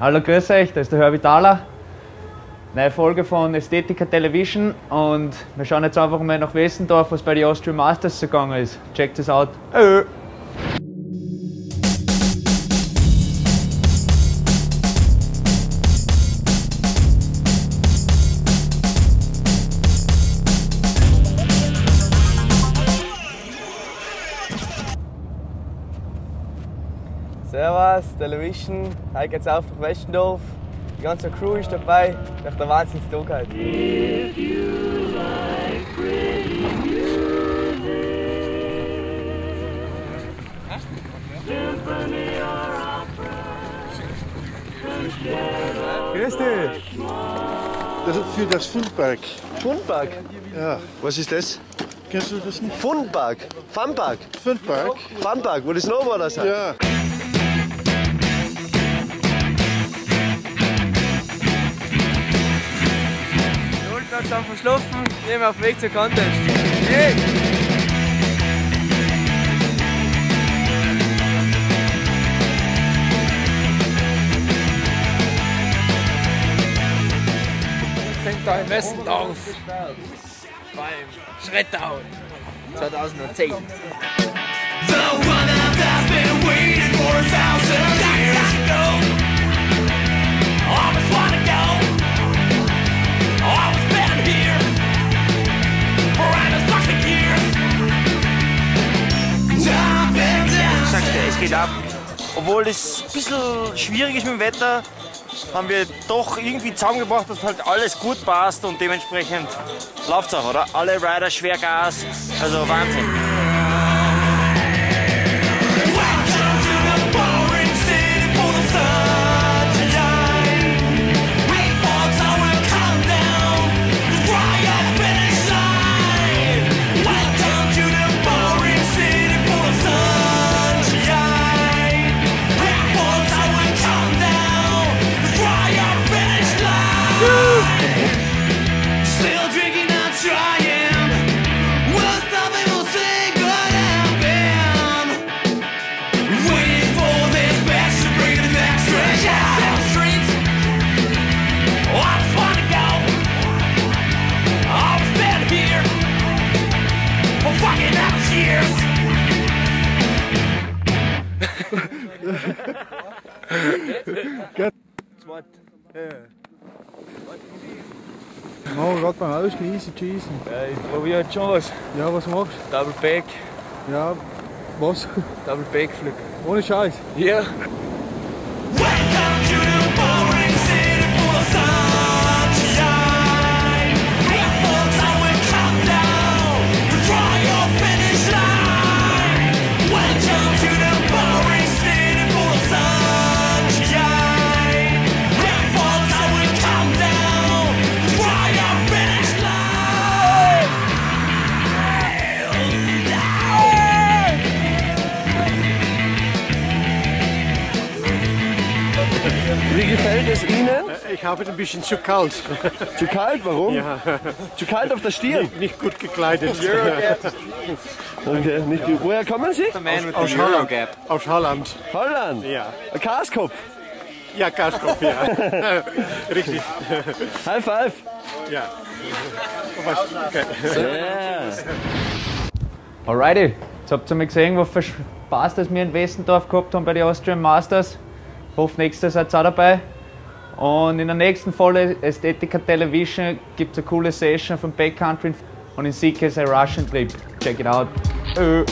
Hallo, grüß euch, das ist der Herbie Thaler. Neue Folge von Ästhetica Television und wir schauen jetzt einfach mal nach Wessendorf, was bei den Austrian Masters so gegangen ist. Checkt es out. Äh. Servus, Television. Heute geht's auf nach Westendorf. Die ganze Crew ist dabei. Nach der Wahnsinnstag halt. Grüß dich. Das ist für das Fundpark. Fundpark. Ja. Was ist das? Kennst du das nicht? Funpark. Funpark. Fundpark? Funpark, wo die Snowboarder sind. Ja. Am Verschlafen, nehmen wir auf den Weg zur Contest. Hey. fängt da in Westendorf beim Schrettau 2010. Ich es ab. Obwohl es ein bisschen schwierig ist mit dem Wetter, haben wir doch irgendwie zusammengebracht, dass halt alles gut passt und dementsprechend läuft's auch, oder? Alle Rider schwer Gas, also Wahnsinn. Oh, gerade beim Ausgehen, easy cheesen. Ja, ich probiere jetzt schon was. Ja, was machst Double Back, du? Ja, was? Double Backflip. Ohne Scheiß. Ja. Welcome Wie gefällt es Ihnen? Ich habe ein bisschen zu kalt. Zu kalt, warum? Ja. Zu kalt auf der Stirn? Nicht gut gekleidet. Okay, nicht gut. Woher kommen Sie? Aus Holland. Aus Holland. Holland. Ja. Ein Kaskopf. Ja, Gaskopf, ja. Richtig. High five. Ja. Okay. Yeah. Alrighty, jetzt habt ihr mal gesehen, was für Spaß das wir in Westendorf gehabt haben bei den Austrian Masters. Hoffe, nächstes seid ihr auch dabei. Und in der nächsten Folge Ästhetica Television gibt es eine coole Session von Backcountry und in ist ein Russian Trip. Check it out. Ö.